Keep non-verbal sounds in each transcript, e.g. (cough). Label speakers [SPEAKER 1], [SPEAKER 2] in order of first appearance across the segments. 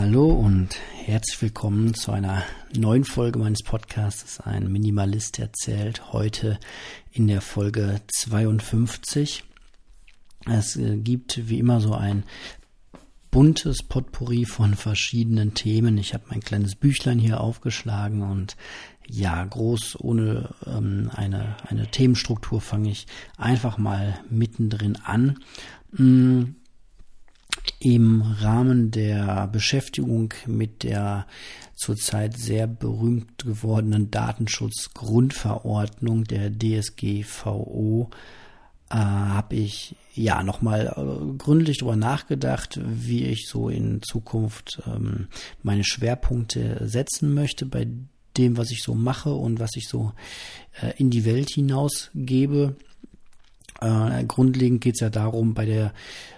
[SPEAKER 1] Hallo und herzlich willkommen zu einer neuen Folge meines Podcasts. Ein Minimalist erzählt heute in der Folge 52. Es äh, gibt wie immer so ein buntes Potpourri von verschiedenen Themen. Ich habe mein kleines Büchlein hier aufgeschlagen und ja, groß ohne ähm, eine, eine Themenstruktur fange ich einfach mal mittendrin an. Mm, Im Rahmen der Beschäftigung mit der zurzeit sehr berühmt gewordenen Datenschutzgrundverordnung der DSGVO äh, habe ich ja nochmal äh, gründlich darüber nachgedacht, wie ich so in Zukunft ähm, meine Schwerpunkte setzen möchte bei dem, was ich so mache und was ich so äh, in die Welt hinausgebe. Äh, grundlegend geht es ja darum, bei der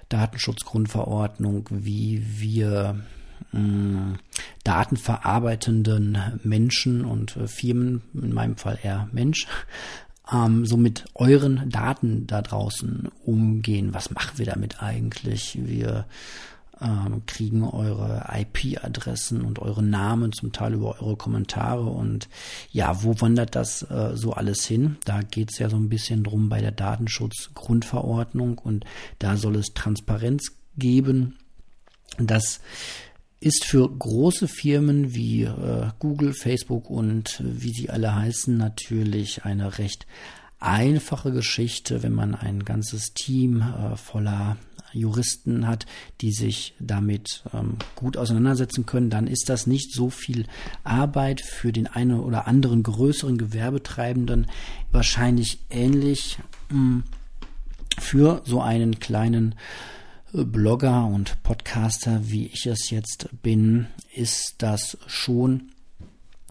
[SPEAKER 1] Datenschutzgrundverordnung, wie wir mh, datenverarbeitenden Menschen und äh, Firmen, in meinem Fall eher Mensch, (laughs) ähm, so mit euren Daten da draußen umgehen. Was machen wir damit eigentlich? Wir ähm, kriegen eure IP-Adressen und eure Namen zum Teil über eure Kommentare und ja, wo wandert das äh, so alles hin? Da geht es ja so ein bisschen drum bei der Datenschutzgrundverordnung und da soll es Transparenz geben. Das ist für große Firmen wie äh, Google, Facebook und wie sie alle heißen natürlich eine recht einfache Geschichte, wenn man ein ganzes Team äh, voller Juristen hat, die sich damit ähm, gut auseinandersetzen können, dann ist das nicht so viel Arbeit für den einen oder anderen größeren Gewerbetreibenden. Wahrscheinlich ähnlich mh, hm, für so einen kleinen Blogger und Podcaster, wie ich es jetzt bin, ist das schon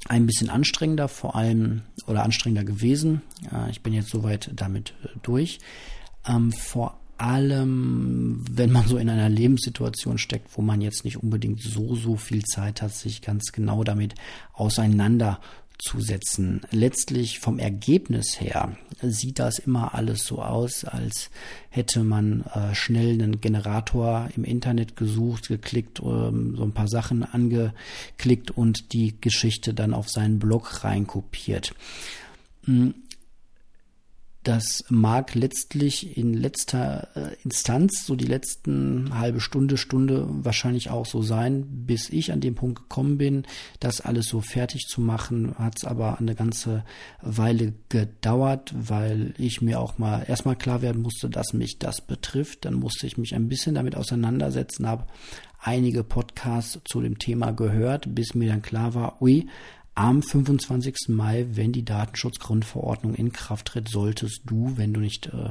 [SPEAKER 1] ein bisschen anstrengender, vor allem oder anstrengender gewesen. Ich bin jetzt soweit damit äh, durch. Ähm, vor allem, wenn man so in einer Lebenssituation steckt, wo man jetzt nicht unbedingt so, so viel Zeit hat, sich ganz genau damit auseinander zusetzen. Letztlich vom Ergebnis her sieht das immer alles so aus, als hätte man äh, schnell einen Generator im Internet gesucht, geklickt, ähm, so ein paar Sachen angeklickt und die Geschichte dann auf seinen Blog reinkopiert. Hm, das mag letztlich in letzter äh, Instanz, so die letzten halbe Stunde, Stunde wahrscheinlich auch so sein, bis ich an den Punkt gekommen bin, das alles so fertig zu machen, hat es aber eine ganze Weile gedauert, weil ich mir auch mal erstmal klar werden musste, dass mich das betrifft. Dann musste ich mich ein bisschen damit auseinandersetzen, habe einige Podcasts zu dem Thema gehört, bis mir dann klar war, ui, am 25. Mai, wenn die Datenschutzgrundverordnung in Kraft tritt, solltest du, wenn du nicht äh,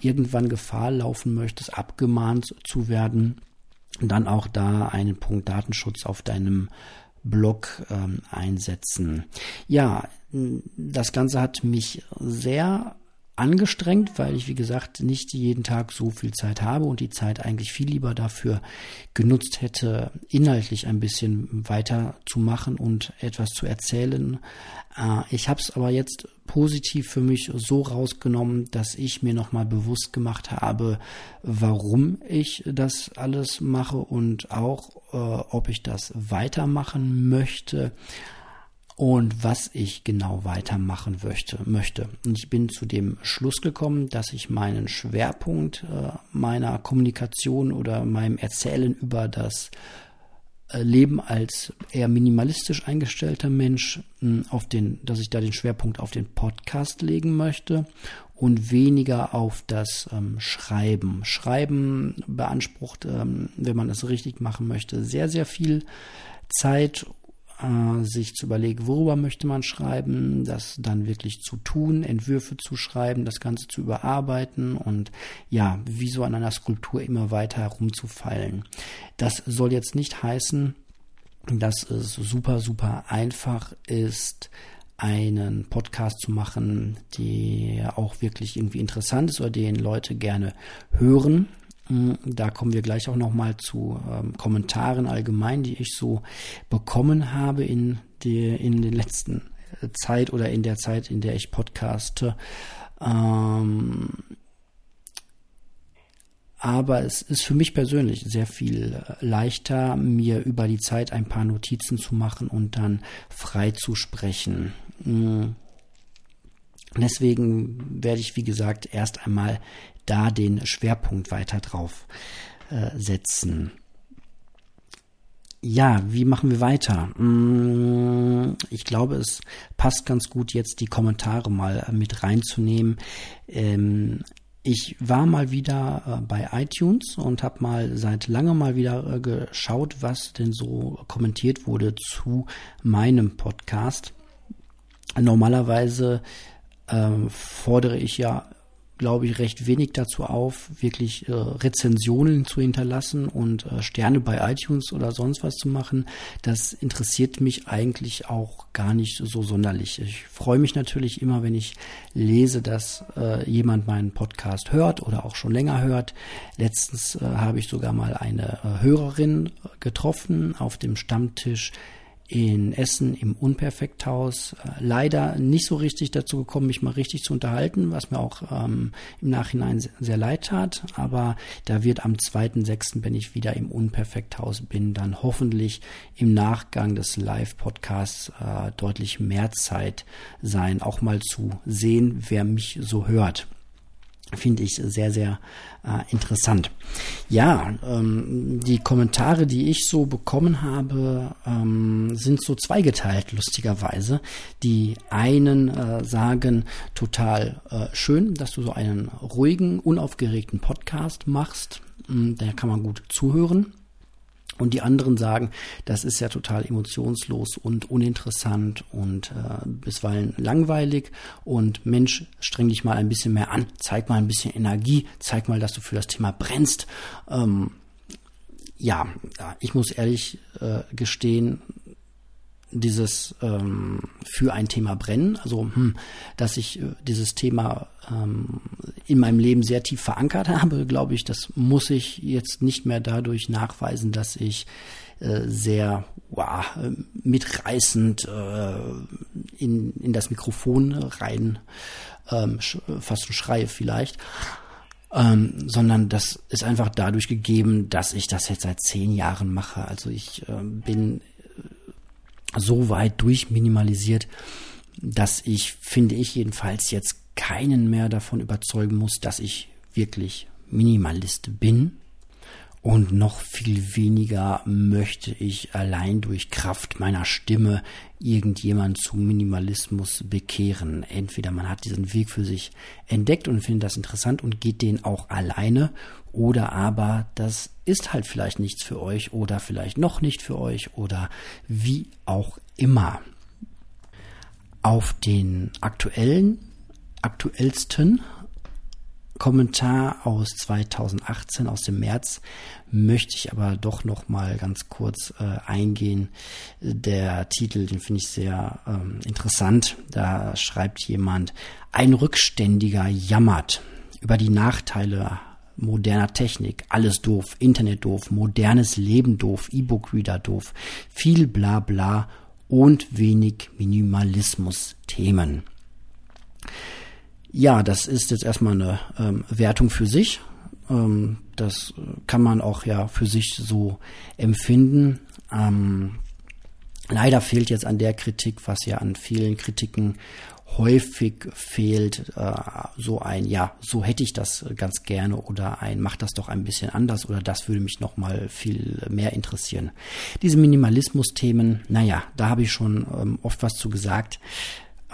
[SPEAKER 1] irgendwann Gefahr laufen möchtest, abgemahnt zu werden, dann auch da einen Punkt Datenschutz auf deinem Blog ähm, einsetzen. Ja, das Ganze hat mich sehr angestrengt, weil ich, wie gesagt, nicht jeden Tag so viel Zeit habe und die Zeit eigentlich viel lieber dafür genutzt hätte, inhaltlich ein bisschen weiter zu machen und etwas zu erzählen. Äh, ich habe es aber jetzt positiv für mich so rausgenommen, dass ich mir nochmal bewusst gemacht habe, warum ich das alles mache und auch, äh, ob ich das weitermachen möchte und was ich genau weitermachen möchte. möchte. Und ich bin zu dem Schluss gekommen, dass ich meinen Schwerpunkt äh, meiner Kommunikation oder meinem Erzählen über das äh, Leben als eher minimalistisch eingestellter Mensch hm, auf den, dass ich da den Schwerpunkt auf den Podcast legen möchte und weniger auf das ähm, Schreiben. Schreiben beansprucht, ähm, wenn man es richtig machen möchte, sehr, sehr viel Zeit äh, sich zu überlegen, worüber möchte man schreiben, das dann wirklich zu tun, Entwürfe zu schreiben, das Ganze zu überarbeiten und ja, wie so an einer Skulptur immer weiter herumzufallen. Das soll jetzt nicht heißen, dass es super, super einfach ist, einen Podcast zu machen, der auch wirklich irgendwie interessant ist oder den Leute gerne hören. Hm, da kommen wir gleich auch nochmal zu ähm, Kommentaren allgemein, die ich so bekommen habe in, die, in den letzten äh, Zeit oder in der Zeit, in der ich podcaste. Ähm, aber es ist für mich persönlich sehr viel äh, leichter, mir über die Zeit ein paar Notizen zu machen und dann frei zu sprechen. Mm. Deswegen werde ich, wie gesagt, erst einmal da den Schwerpunkt weiter drauf äh, setzen. Ja, wie machen wir weiter? Mm, ich glaube, es passt ganz gut, jetzt die Kommentare mal äh, mit reinzunehmen. Ähm, ich war mal wieder äh, bei iTunes und habe mal seit langem mal wieder geschaut, was denn so kommentiert wurde zu meinem Podcast. Normalerweise fordere ich ja glaube ich, recht wenig dazu auf, wirklich äh, Rezensionen zu hinterlassen und äh, Sterne bei iTunes oder sonst was zu machen. Das interessiert mich eigentlich auch gar nicht so sonderlich. Ich freue mich natürlich immer, wenn ich lese, dass äh, jemand meinen Podcast hört oder auch schon länger hört. Letztens äh, habe ich sogar mal eine äh, Hörerin getroffen auf dem Stammtisch in Essen im Unperfekthaus äh, leider nicht so richtig dazu gekommen, mich mal richtig zu unterhalten, was mir auch ähm, im Nachhinein sehr, leid tat. Aber da wird am 2.6., wenn ich wieder im Unperfekthaus bin, dann hoffentlich im Nachgang des Live-Podcasts äh, deutlich mehr Zeit sein, auch mal zu sehen, wer mich so hört finde ich sehr, sehr äh, interessant. Ja, ähm, die Kommentare, die ich so bekommen habe, ähm, sind so zweigeteilt, lustigerweise. Die einen äh, sagen total äh, schön, dass du so einen ruhigen, unaufgeregten Podcast machst. Hm, da kann man gut zuhören. Und die anderen sagen, das ist ja total emotionslos und uninteressant und äh, bisweilen langweilig. Und Mensch, streng dich mal ein bisschen mehr an, zeig mal ein bisschen Energie, zeig mal, dass du für das Thema brennst. Ähm, ja, ich muss ehrlich äh, gestehen, dieses ähm, für ein Thema brennen, also hm, dass ich äh, dieses Thema ähm, in meinem Leben sehr tief verankert (laughs) habe, glaube ich, das muss ich jetzt nicht mehr dadurch nachweisen, dass ich äh, sehr wow, mitreißend äh, in, in das Mikrofon rein ähm, fast schon schreie vielleicht. Ähm, sondern das ist einfach dadurch gegeben, dass ich das jetzt seit zehn Jahren mache. Also ich äh, bin so weit durchminimalisiert, dass ich, finde ich jedenfalls, jetzt keinen mehr davon überzeugen muss, dass ich wirklich Minimalist bin. Und noch viel weniger möchte ich allein durch Kraft meiner Stimme irgendjemand zu Minimalismus bekehren. Entweder man hat diesen Weg für sich entdeckt und findet das interessant und geht den auch alleine, oder aber das ist halt vielleicht nichts für euch oder vielleicht noch nicht für euch oder wie auch immer. Auf den aktuellen, aktuellsten Kommentar aus 2018 aus dem März möchte ich aber doch noch mal ganz kurz äh, eingehen. Der Titel, den finde ich sehr ähm, interessant. Da schreibt jemand: Ein Rückständiger jammert über die Nachteile moderner Technik, alles doof, Internet doof, modernes Leben doof, E-Book-Reader doof, viel bla bla und wenig Minimalismus-Themen. Ja, das ist jetzt erstmal eine ähm, Wertung für sich. Ähm, das kann man auch ja für sich so empfinden. Ähm, leider fehlt jetzt an der Kritik, was ja an vielen Kritiken häufig fehlt, äh, so ein, ja, so hätte ich das ganz gerne oder ein, mach das doch ein bisschen anders oder das würde mich noch mal viel mehr interessieren. Diese Minimalismus-Themen, naja, da habe ich schon ähm, oft was zu gesagt.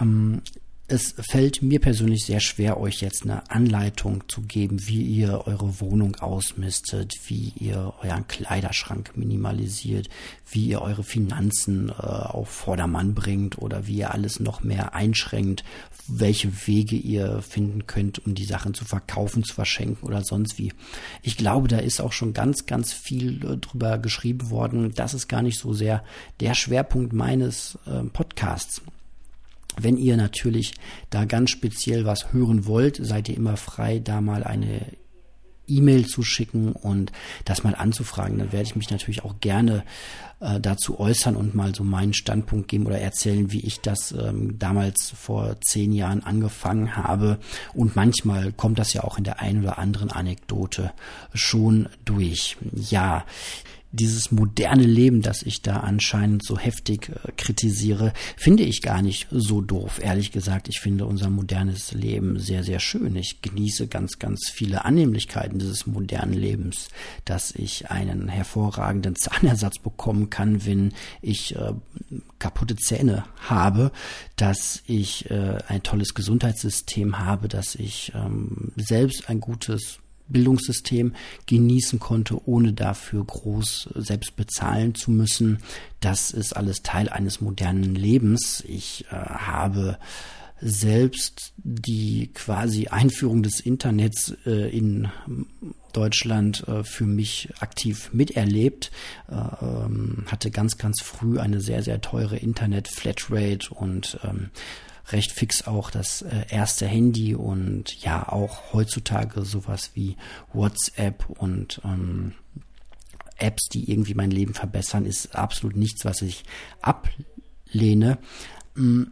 [SPEAKER 1] Ähm, es fällt mir persönlich sehr schwer, euch jetzt eine Anleitung zu geben, wie ihr eure Wohnung ausmistet, wie ihr euren Kleiderschrank minimalisiert, wie ihr eure Finanzen äh, auf Vordermann bringt oder wie ihr alles noch mehr einschränkt, welche Wege ihr finden könnt, um die Sachen zu verkaufen, zu verschenken oder sonst wie. Ich glaube, da ist auch schon ganz, ganz viel äh, drüber geschrieben worden. Das ist gar nicht so sehr der Schwerpunkt meines äh, Podcasts. Wenn ihr natürlich da ganz speziell was hören wollt, seid ihr immer frei, da mal eine E-Mail zu schicken und das mal anzufragen. Dann werde ich mich natürlich auch gerne äh, dazu äußern und mal so meinen Standpunkt geben oder erzählen, wie ich das ähm, damals vor zehn Jahren angefangen habe. Und manchmal kommt das ja auch in der einen oder anderen Anekdote schon durch. Ja, dieses moderne Leben, das ich da anscheinend so heftig äh, kritisiere, finde ich gar nicht so doof. Ehrlich gesagt, ich finde unser modernes Leben sehr, sehr schön. Ich genieße ganz, ganz viele Annehmlichkeiten dieses modernen Lebens, dass ich einen hervorragenden Zahnersatz bekommen kann, wenn ich äh, kaputte Zähne habe, dass ich äh, ein tolles Gesundheitssystem habe, dass ich ähm, selbst ein gutes Bildungssystem genießen konnte, ohne dafür groß selbst bezahlen zu müssen. Das ist alles Teil eines modernen Lebens. Ich äh, habe selbst die quasi Einführung des Internets äh, in Deutschland äh, für mich aktiv miterlebt, äh, ähm, hatte ganz, ganz früh eine sehr, sehr teure Internet-Flatrate und ähm, recht fix auch das äh, erste Handy und ja auch heutzutage sowas wie WhatsApp und ähm, Apps, die irgendwie mein Leben verbessern, ist absolut nichts, was ich ablehne. Mm,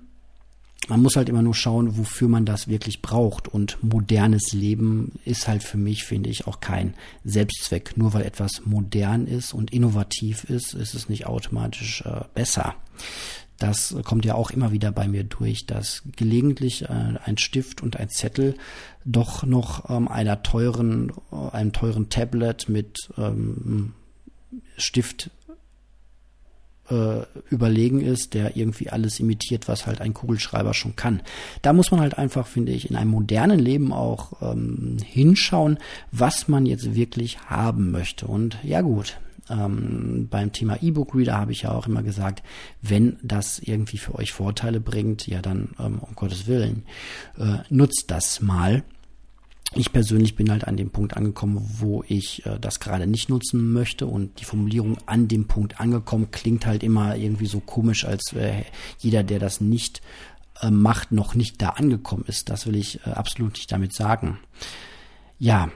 [SPEAKER 1] man muss halt immer nur schauen, wofür man das wirklich braucht. Und modernes Leben ist halt für mich, finde ich, auch kein Selbstzweck. Nur weil etwas modern ist und innovativ ist, ist es nicht automatisch äh, besser. Das kommt ja auch immer wieder bei mir durch, dass gelegentlich äh, ein Stift und ein Zettel doch noch ähm, einer teuren, äh, einem teuren Tablet mit ähm, Stift äh, überlegen ist, der irgendwie alles imitiert, was halt ein Kugelschreiber schon kann. Da muss man halt einfach, finde ich, in einem modernen Leben auch ähm, hinschauen, was man jetzt wirklich haben möchte. Und ja gut, ähm, beim Thema E-Book-Reader habe ich ja auch immer gesagt, wenn das irgendwie für euch Vorteile bringt, ja dann ähm, um Gottes Willen, äh, nutzt das mal. Ich persönlich bin halt an dem Punkt angekommen, wo ich äh, das gerade nicht nutzen möchte und die Formulierung an dem Punkt angekommen klingt halt immer irgendwie so komisch, als äh, jeder, der das nicht äh, macht, noch nicht da angekommen ist. Das will ich äh, absolut nicht damit sagen. Ja,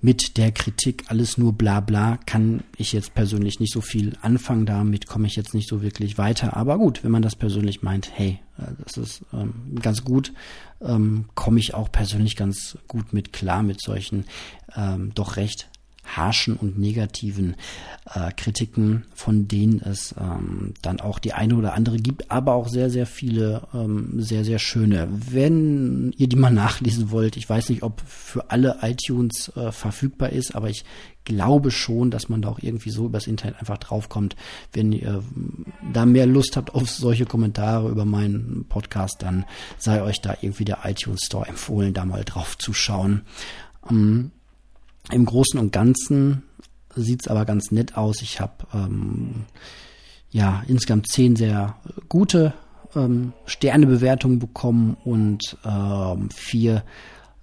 [SPEAKER 1] mit der Kritik alles nur bla bla kann ich jetzt persönlich nicht so viel anfangen. Damit komme ich jetzt nicht so wirklich weiter. Aber gut, wenn man das persönlich meint, hey, äh, das ist ähm, ganz gut, ähm, komme ich auch persönlich ganz gut mit klar mit solchen ähm, doch recht harschen und negativen äh, Kritiken, von denen es ähm, dann auch die eine oder andere gibt, aber auch sehr, sehr viele ähm, sehr, sehr schöne. Wenn ihr die mal (laughs) nachlesen wollt, ich weiß nicht, ob für alle iTunes äh, verfügbar ist, aber ich glaube schon, dass man da auch irgendwie so übers Internet einfach draufkommt. Wenn ihr da mehr Lust habt auf solche Kommentare über meinen Podcast, dann sei euch da irgendwie der iTunes Store empfohlen, da mal drauf zu schauen. Ähm, im Großen und Ganzen sieht's aber ganz nett aus. Ich habe ähm, ja insgesamt zehn sehr gute ähm, Sternebewertungen bekommen und ähm, vier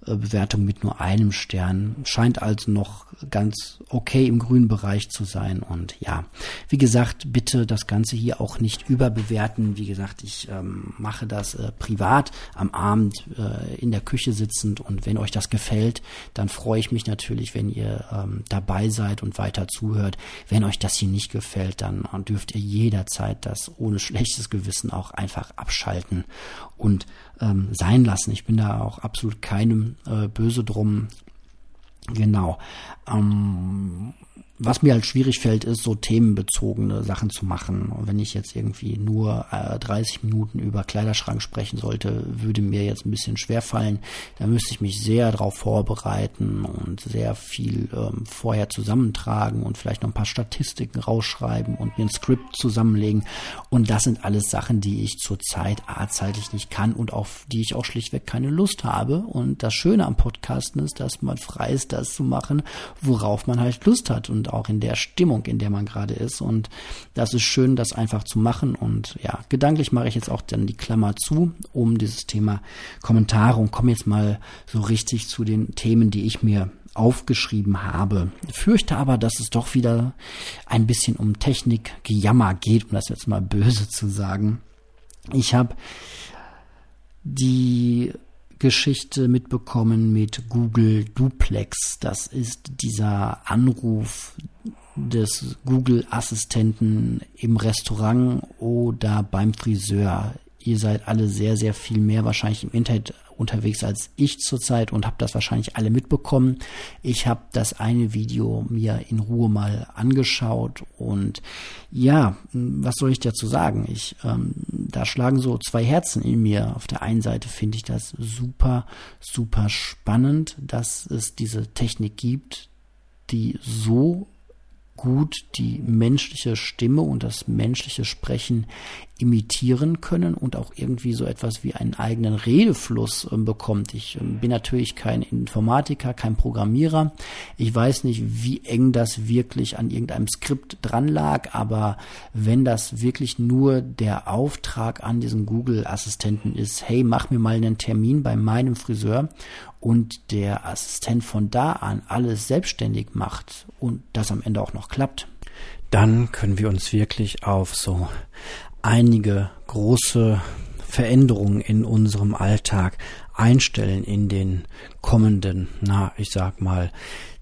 [SPEAKER 1] Bewertung mit nur einem Stern. Scheint also noch ganz okay im grünen Bereich zu sein. Und ja, wie gesagt, bitte das Ganze hier auch nicht überbewerten. Wie gesagt, ich ähm, mache das äh, privat am Abend äh, in der Küche sitzend. Und wenn euch das gefällt, dann freue ich mich natürlich, wenn ihr ähm, dabei seid und weiter zuhört. Wenn euch das hier nicht gefällt, dann dürft ihr jederzeit das ohne schlechtes Gewissen auch einfach abschalten und ähm, sein lassen. Ich bin da auch absolut keinem äh, böse drum. Genau. Ähm, was mir halt schwierig fällt, ist so themenbezogene Sachen zu machen. Und wenn ich jetzt irgendwie nur äh, 30 Minuten über Kleiderschrank sprechen sollte, würde mir jetzt ein bisschen schwer fallen. Da müsste ich mich sehr darauf vorbereiten und sehr viel ähm, vorher zusammentragen und vielleicht noch ein paar Statistiken rausschreiben und mir ein Skript zusammenlegen. Und das sind alles Sachen, die ich zurzeit a zeitlich nicht kann und auf die ich auch schlichtweg keine Lust habe. Und das Schöne am Podcasten ist, dass man frei ist, das zu machen, worauf man halt Lust hat. Und auch in der Stimmung, in der man gerade ist. Und das ist schön, das einfach zu machen. Und ja, gedanklich mache ich jetzt auch dann die Klammer zu, um dieses Thema Kommentare und komme jetzt mal so richtig zu den Themen, die ich mir aufgeschrieben habe. Fürchte aber, dass es doch wieder ein bisschen um Technik gejammer geht, um das jetzt mal böse zu sagen. Ich habe die Geschichte mitbekommen mit Google Duplex. Das ist dieser Anruf des Google-Assistenten im Restaurant oder beim Friseur. Ihr seid alle sehr, sehr viel mehr wahrscheinlich im Internet unterwegs als ich zurzeit und habe das wahrscheinlich alle mitbekommen. Ich habe das eine Video mir in Ruhe mal angeschaut und ja, was soll ich dazu sagen? Ich, ähm, da schlagen so zwei Herzen in mir. Auf der einen Seite finde ich das super, super spannend, dass es diese Technik gibt, die so gut die menschliche Stimme und das menschliche Sprechen imitieren können und auch irgendwie so etwas wie einen eigenen Redefluss äh, bekommt. Ich äh, bin natürlich kein Informatiker, kein Programmierer. Ich weiß nicht, wie eng das wirklich an irgendeinem Skript dran lag, aber wenn das wirklich nur der Auftrag an diesen Google-Assistenten ist, hey, mach mir mal einen Termin bei meinem Friseur und der Assistent von da an alles selbstständig macht und das am Ende auch noch klappt, dann können wir uns wirklich auf so einige große Veränderungen in unserem Alltag einstellen in den kommenden, na, ich sag mal,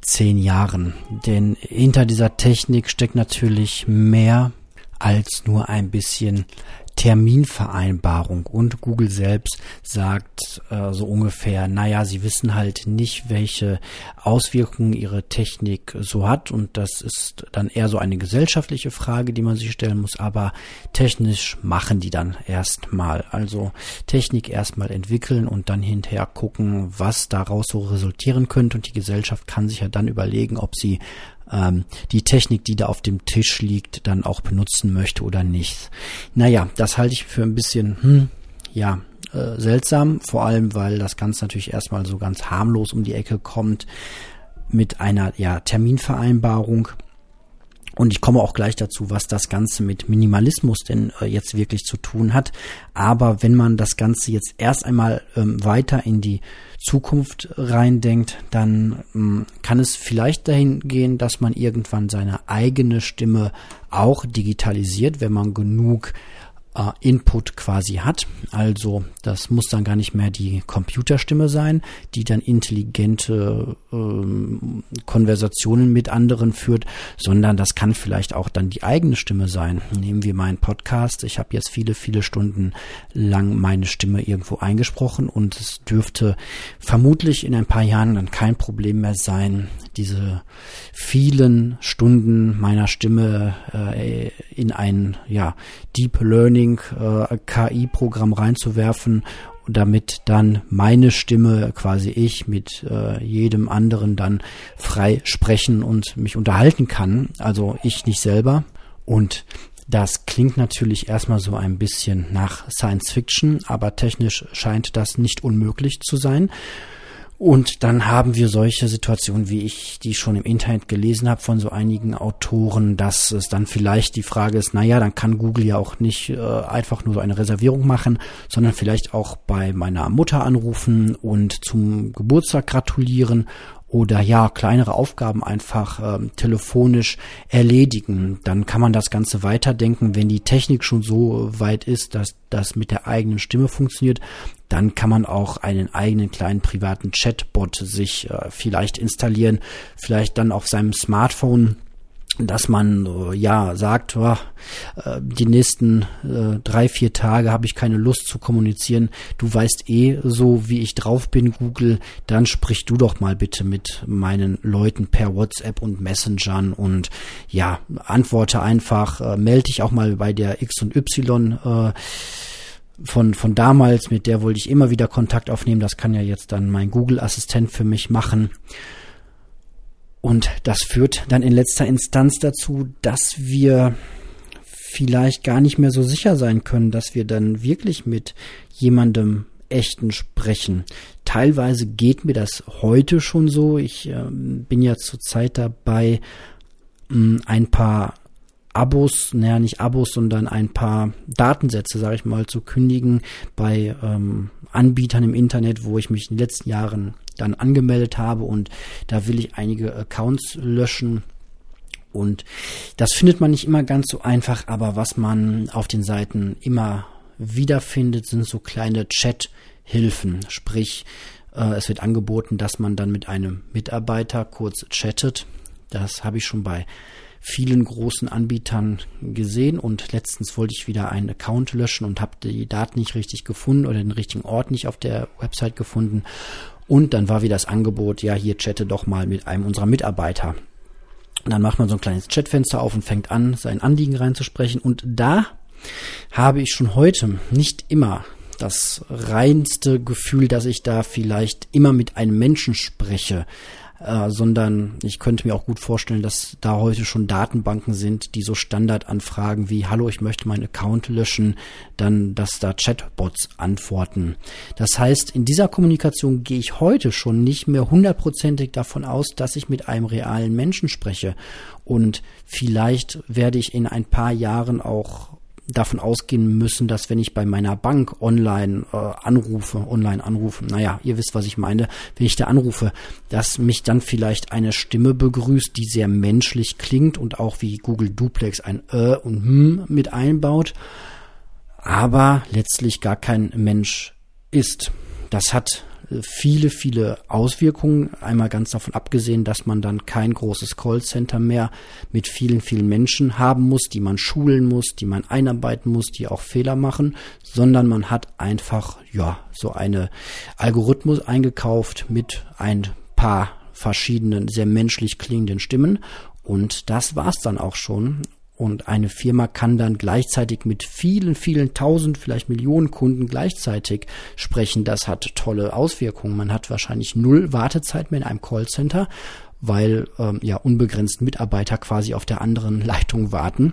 [SPEAKER 1] zehn Jahren. Denn hinter dieser Technik steckt natürlich mehr als nur ein bisschen Terminvereinbarung und Google selbst sagt äh, so ungefähr, naja, sie wissen halt nicht, welche Auswirkungen ihre Technik so hat. Und das ist dann eher so eine gesellschaftliche Frage, die man sich stellen muss, aber technisch machen die dann erstmal. Also Technik erstmal entwickeln und dann hinterher gucken, was daraus so resultieren könnte. Und die Gesellschaft kann sich ja dann überlegen, ob sie ähm, die Technik, die da auf dem Tisch liegt, dann auch benutzen möchte oder nicht. Naja, das halte ich für ein bisschen, hm, ja, äh, seltsam, vor allem weil das Ganze natürlich erstmal so ganz harmlos um die Ecke kommt mit einer ja, Terminvereinbarung. Und ich komme auch gleich dazu, was das Ganze mit Minimalismus denn äh, jetzt wirklich zu tun hat. Aber wenn man das Ganze jetzt erst einmal ähm, weiter in die Zukunft reindenkt, dann ähm, kann es vielleicht dahin gehen, dass man irgendwann seine eigene Stimme auch digitalisiert, wenn man genug äh, Input quasi hat. Also das muss dann gar nicht mehr die Computerstimme sein, die dann intelligente ähm, Konversationen mit anderen führt, sondern das kann vielleicht auch dann die eigene Stimme sein. Nehmen wir meinen Podcast. Ich habe jetzt viele, viele Stunden lang meine Stimme irgendwo eingesprochen und es dürfte vermutlich in ein paar Jahren dann kein Problem mehr sein, diese vielen Stunden meiner Stimme äh, in ein ja, Deep Learning äh, KI-Programm reinzuwerfen damit dann meine Stimme, quasi ich, mit äh, jedem anderen dann frei sprechen und mich unterhalten kann. Also ich nicht selber. Und das klingt natürlich erstmal so ein bisschen nach Science Fiction, aber technisch scheint das nicht unmöglich zu sein. Und dann haben wir solche Situationen, wie ich die schon im Internet gelesen habe von so einigen Autoren, dass es dann vielleicht die Frage ist, naja, dann kann Google ja auch nicht äh, einfach nur so eine Reservierung machen, sondern vielleicht auch bei meiner Mutter anrufen und zum Geburtstag gratulieren oder ja, kleinere Aufgaben einfach ähm, telefonisch erledigen. Dann kann man das Ganze weiterdenken, wenn die Technik schon so weit ist, dass das mit der eigenen Stimme funktioniert, dann kann man auch einen eigenen kleinen privaten Chatbot sich äh, vielleicht installieren, vielleicht dann auf seinem Smartphone dass man ja sagt, oh, äh, die nächsten äh, drei, vier Tage habe ich keine Lust zu kommunizieren. Du weißt eh so, wie ich drauf bin, Google. Dann sprich du doch mal bitte mit meinen Leuten per WhatsApp und Messengern und ja, antworte einfach, äh, melde dich auch mal bei der X und Y. Von, von damals, mit der wollte ich immer wieder Kontakt aufnehmen. Das kann ja jetzt dann mein Google-Assistent für mich machen. Und das führt dann in letzter Instanz dazu, dass wir vielleicht gar nicht mehr so sicher sein können, dass wir dann wirklich mit jemandem echten sprechen. Teilweise geht mir das heute schon so. Ich äh, bin ja zurzeit dabei, mh, hm, ein paar Abos, naja, nicht Abos, sondern ein paar Datensätze, sage ich mal, zu kündigen bei ähm, Anbietern im Internet, wo ich mich in den letzten Jahren dann angemeldet habe und da will ich einige Accounts löschen. Und das findet man nicht immer ganz so einfach, aber was man auf den Seiten immer wiederfindet, sind so kleine Chat Hilfen. Sprich, äh, es wird angeboten, dass man dann mit einem Mitarbeiter kurz chattet. Das habe ich schon bei vielen großen Anbietern gesehen und letztens wollte ich wieder einen Account löschen und habe die Daten nicht richtig gefunden oder den richtigen Ort nicht auf der Website gefunden. Und dann war wieder das Angebot, ja, hier chatte doch mal mit einem unserer Mitarbeiter. Und dann macht man so ein kleines Chatfenster auf und fängt an, sein Anliegen reinzusprechen. Und da habe ich schon heute nicht immer das reinste Gefühl, dass ich da vielleicht immer mit einem Menschen spreche, äh, sondern ich könnte mir auch gut vorstellen, dass da heute schon Datenbanken sind, die so Standardanfragen wie Hallo, ich möchte meinen Account löschen, dann, dass da Chatbots antworten. Das heißt, in dieser Kommunikation gehe ich heute schon nicht mehr hundertprozentig davon aus, dass ich mit einem realen Menschen spreche. Und vielleicht werde ich in ein paar Jahren auch davon ausgehen müssen, dass wenn ich bei meiner Bank online äh, anrufe, online anrufe, naja, ihr wisst, was ich meine, wenn ich da anrufe, dass mich dann vielleicht eine Stimme begrüßt, die sehr menschlich klingt und auch wie Google Duplex ein äh und hm mit einbaut, aber letztlich gar kein Mensch ist. Das hat viele, viele Auswirkungen. Einmal ganz davon abgesehen, dass man dann kein großes Callcenter mehr mit vielen, vielen Menschen haben muss, die man schulen muss, die man einarbeiten muss, die auch Fehler machen, sondern man hat einfach, ja, so eine Algorithmus eingekauft mit ein paar verschiedenen, sehr menschlich klingenden Stimmen. Und das war's dann auch schon. Und eine Firma kann dann gleichzeitig mit vielen, vielen tausend, vielleicht Millionen Kunden gleichzeitig sprechen. Das hat tolle Auswirkungen. Man hat wahrscheinlich null Wartezeit mehr in einem Callcenter, weil ähm, ja unbegrenzt Mitarbeiter quasi auf der anderen (laughs) Leitung warten.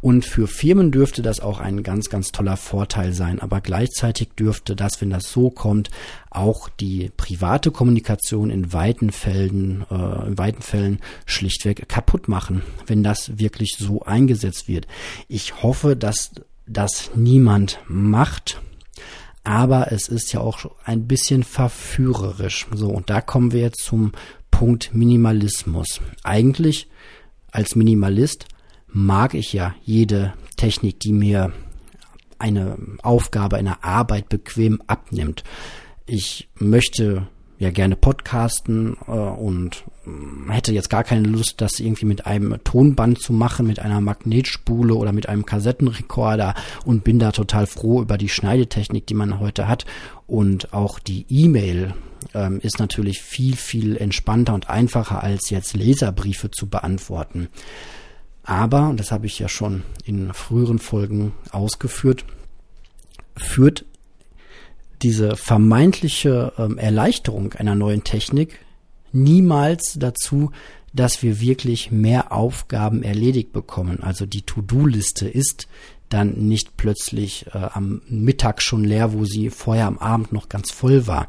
[SPEAKER 1] Und für Firmen dürfte das auch ein ganz, ganz toller Vorteil sein. Aber gleichzeitig dürfte das, wenn das so kommt, auch die private Kommunikation in weiten Fällen, äh, in weiten Fällen schlichtweg kaputt machen, wenn das wirklich so eingesetzt wird. Ich hoffe, dass das niemand macht. Aber es ist ja auch ein bisschen verführerisch. So, und da kommen wir jetzt zum Punkt Minimalismus. Eigentlich als Minimalist mag ich ja jede Technik, die mir eine Aufgabe, eine Arbeit bequem abnimmt. Ich möchte ja gerne podcasten äh, und mm, hätte jetzt gar keine Lust, das irgendwie mit einem Tonband zu machen, mit einer Magnetspule oder mit einem Kassettenrekorder und bin da total froh über die Schneidetechnik, die man heute hat. Und auch die E-Mail ähm, ist natürlich viel, viel entspannter und einfacher als jetzt Leserbriefe zu beantworten. Aber, und das habe ich ja schon in früheren Folgen ausgeführt, führt diese vermeintliche ähm, Erleichterung einer neuen Technik niemals dazu, dass wir wirklich mehr Aufgaben erledigt bekommen. Also die To-Do-Liste ist dann nicht plötzlich äh, am Mittag schon leer, wo sie vorher am Abend noch ganz voll war.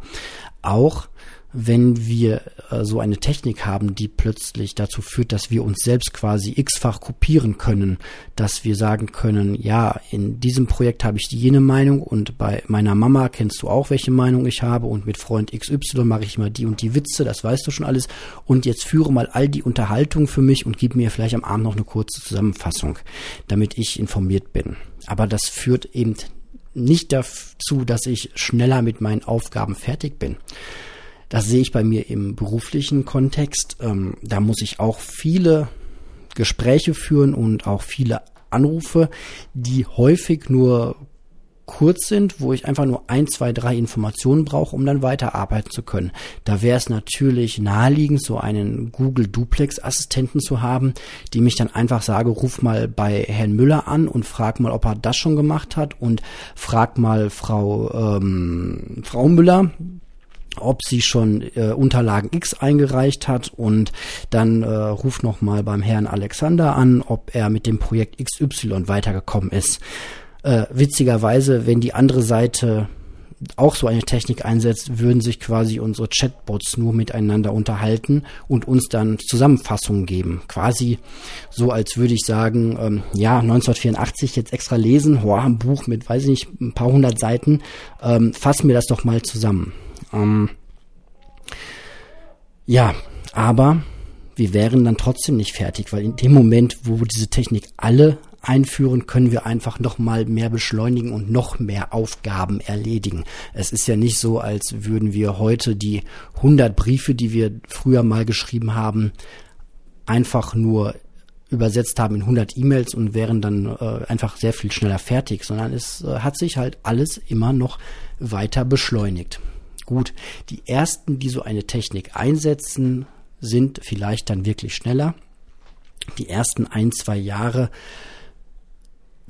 [SPEAKER 1] Auch wenn wir äh, so eine Technik haben, die plötzlich dazu führt, dass wir uns selbst quasi x-fach kopieren können, dass wir sagen können, ja, in diesem Projekt habe ich jene Meinung und bei meiner Mama kennst du auch, welche Meinung ich habe und mit Freund XY mache ich immer die und die Witze, das weißt du schon alles und jetzt führe mal all die Unterhaltung für mich und gib mir vielleicht am Abend noch eine kurze Zusammenfassung, damit ich informiert bin. Aber das führt eben nicht dazu, dass ich schneller mit meinen Aufgaben fertig bin. Das sehe ich bei mir im beruflichen Kontext. Ähm, da muss ich auch viele Gespräche führen und auch viele Anrufe, die häufig nur kurz sind, wo ich einfach nur ein, zwei, drei Informationen brauche, um dann weiterarbeiten zu können. Da wäre es natürlich naheliegend, so einen Google Duplex Assistenten zu haben, die mich dann einfach sage, ruf mal bei Herrn Müller an und frag mal, ob er das schon gemacht hat und frag mal Frau ähm, Frau Müller, ob sie schon äh, Unterlagen X eingereicht hat und dann äh, ruft noch mal beim Herrn Alexander an, ob er mit dem Projekt XY weitergekommen ist. Äh, witzigerweise, wenn die andere Seite auch so eine Technik einsetzt, würden sich quasi unsere Chatbots nur miteinander unterhalten und uns dann Zusammenfassungen geben. Quasi so, als würde ich sagen, ähm, ja, 1984 jetzt extra lesen, hoa, ein Buch mit, weiß ich nicht, ein paar hundert Seiten, ähm, fass mir das doch mal zusammen. Ähm, ja, aber wir wären dann trotzdem nicht fertig, weil in dem Moment, wo diese Technik alle einführen, können wir einfach noch mal mehr beschleunigen und noch mehr Aufgaben erledigen. Es ist ja nicht so, als würden wir heute die 100 Briefe, die wir früher mal geschrieben haben, einfach nur übersetzt haben in 100 E-Mails und wären dann äh, einfach sehr viel schneller fertig, sondern es äh, hat sich halt alles immer noch weiter beschleunigt. Gut, die ersten, die so eine Technik einsetzen, sind vielleicht dann wirklich schneller. Die ersten ein, zwei Jahre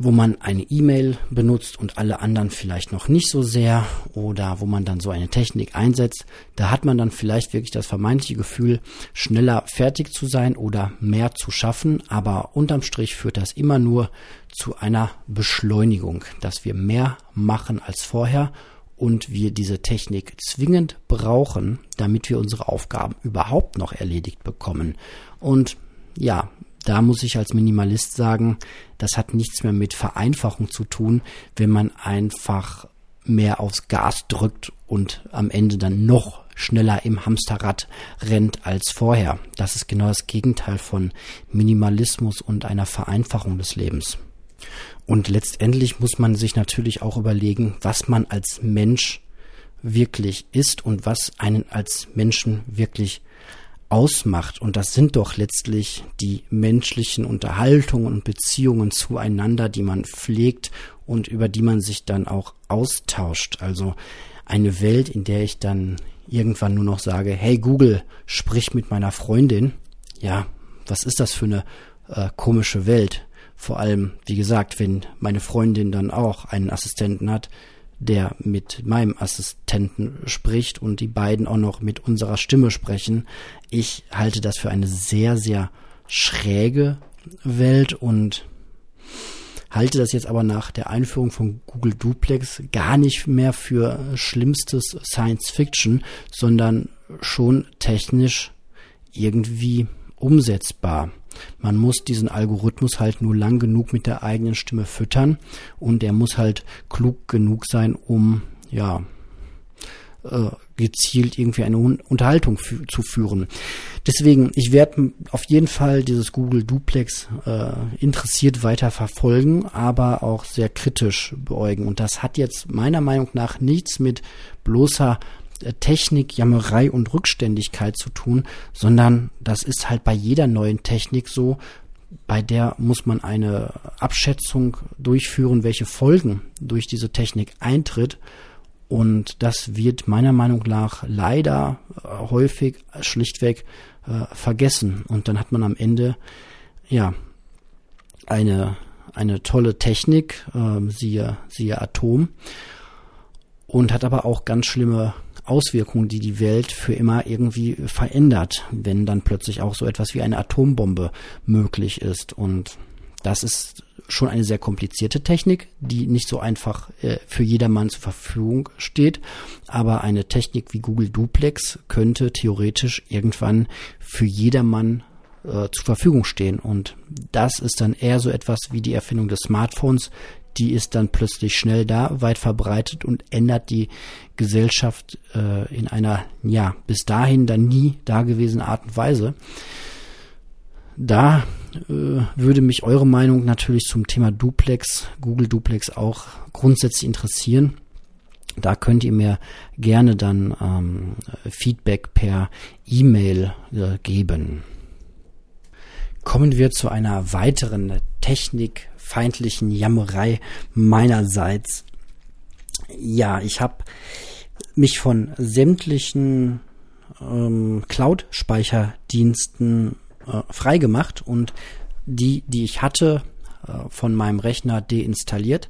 [SPEAKER 1] wo man eine E-Mail benutzt und alle anderen vielleicht noch nicht so sehr oder wo man dann so eine Technik einsetzt, da hat man dann vielleicht wirklich das vermeintliche Gefühl, schneller fertig zu sein oder mehr zu schaffen, aber unterm Strich führt das immer nur zu einer Beschleunigung, dass wir mehr machen als vorher und wir diese Technik zwingend brauchen, damit wir unsere Aufgaben überhaupt noch erledigt bekommen. Und ja, da muss ich als Minimalist sagen, das hat nichts mehr mit Vereinfachung zu tun, wenn man einfach mehr aufs Gas drückt und am Ende dann noch schneller im Hamsterrad rennt als vorher. Das ist genau das Gegenteil von Minimalismus und einer Vereinfachung des Lebens. Und letztendlich muss man sich natürlich auch überlegen, was man als Mensch wirklich ist und was einen als Menschen wirklich ausmacht. Und das sind doch letztlich die menschlichen Unterhaltungen und Beziehungen zueinander, die man pflegt und über die man sich dann auch austauscht. Also eine Welt, in der ich dann irgendwann nur noch sage, hey Google, sprich mit meiner Freundin. Ja, was ist das für eine äh, komische Welt? Vor allem, wie gesagt, wenn meine Freundin dann auch einen Assistenten hat, der mit meinem Assistenten spricht und die beiden auch noch mit unserer Stimme sprechen. Ich halte das für eine sehr, sehr schräge Welt und halte das jetzt aber nach der Einführung von Google Duplex gar nicht mehr für schlimmstes Science Fiction, sondern schon technisch irgendwie umsetzbar. Man muss diesen Algorithmus halt nur lang genug mit der eigenen Stimme füttern und er muss halt klug genug sein, um ja äh, gezielt irgendwie eine Unterhaltung zu führen. Deswegen, ich werde auf jeden Fall dieses Google Duplex äh, interessiert weiter verfolgen, aber auch sehr kritisch beäugen. Und das hat jetzt meiner Meinung nach nichts mit bloßer Technik, Jammerei und Rückständigkeit zu tun, sondern das ist halt bei jeder neuen Technik so, bei der muss man eine Abschätzung durchführen, welche Folgen durch diese Technik eintritt. Und das wird meiner Meinung nach leider äh, häufig schlichtweg äh, vergessen. Und dann hat man am Ende, ja, eine, eine tolle Technik, äh, siehe, siehe Atom, und hat aber auch ganz schlimme Auswirkungen, die die Welt für immer irgendwie verändert, wenn dann plötzlich auch so etwas wie eine Atombombe möglich ist. Und das ist schon eine sehr komplizierte Technik, die nicht so einfach äh, für jedermann zur Verfügung steht. Aber eine Technik wie Google Duplex könnte theoretisch irgendwann für jedermann äh, zur Verfügung stehen. Und das ist dann eher so etwas wie die Erfindung des Smartphones, die ist dann plötzlich schnell da, weit verbreitet und ändert die Gesellschaft äh, in einer, ja, bis dahin dann nie dagewesenen Art und Weise. Da äh, würde mich eure Meinung natürlich zum Thema Duplex, Google Duplex auch grundsätzlich interessieren. Da könnt ihr mir gerne dann ähm, Feedback per E-Mail äh, geben. Kommen wir zu einer weiteren Technik, feindlichen Jammerei meinerseits. Ja, ich habe mich von sämtlichen ähm, Cloud-Speicherdiensten äh, freigemacht und die, die ich hatte, äh, von meinem Rechner deinstalliert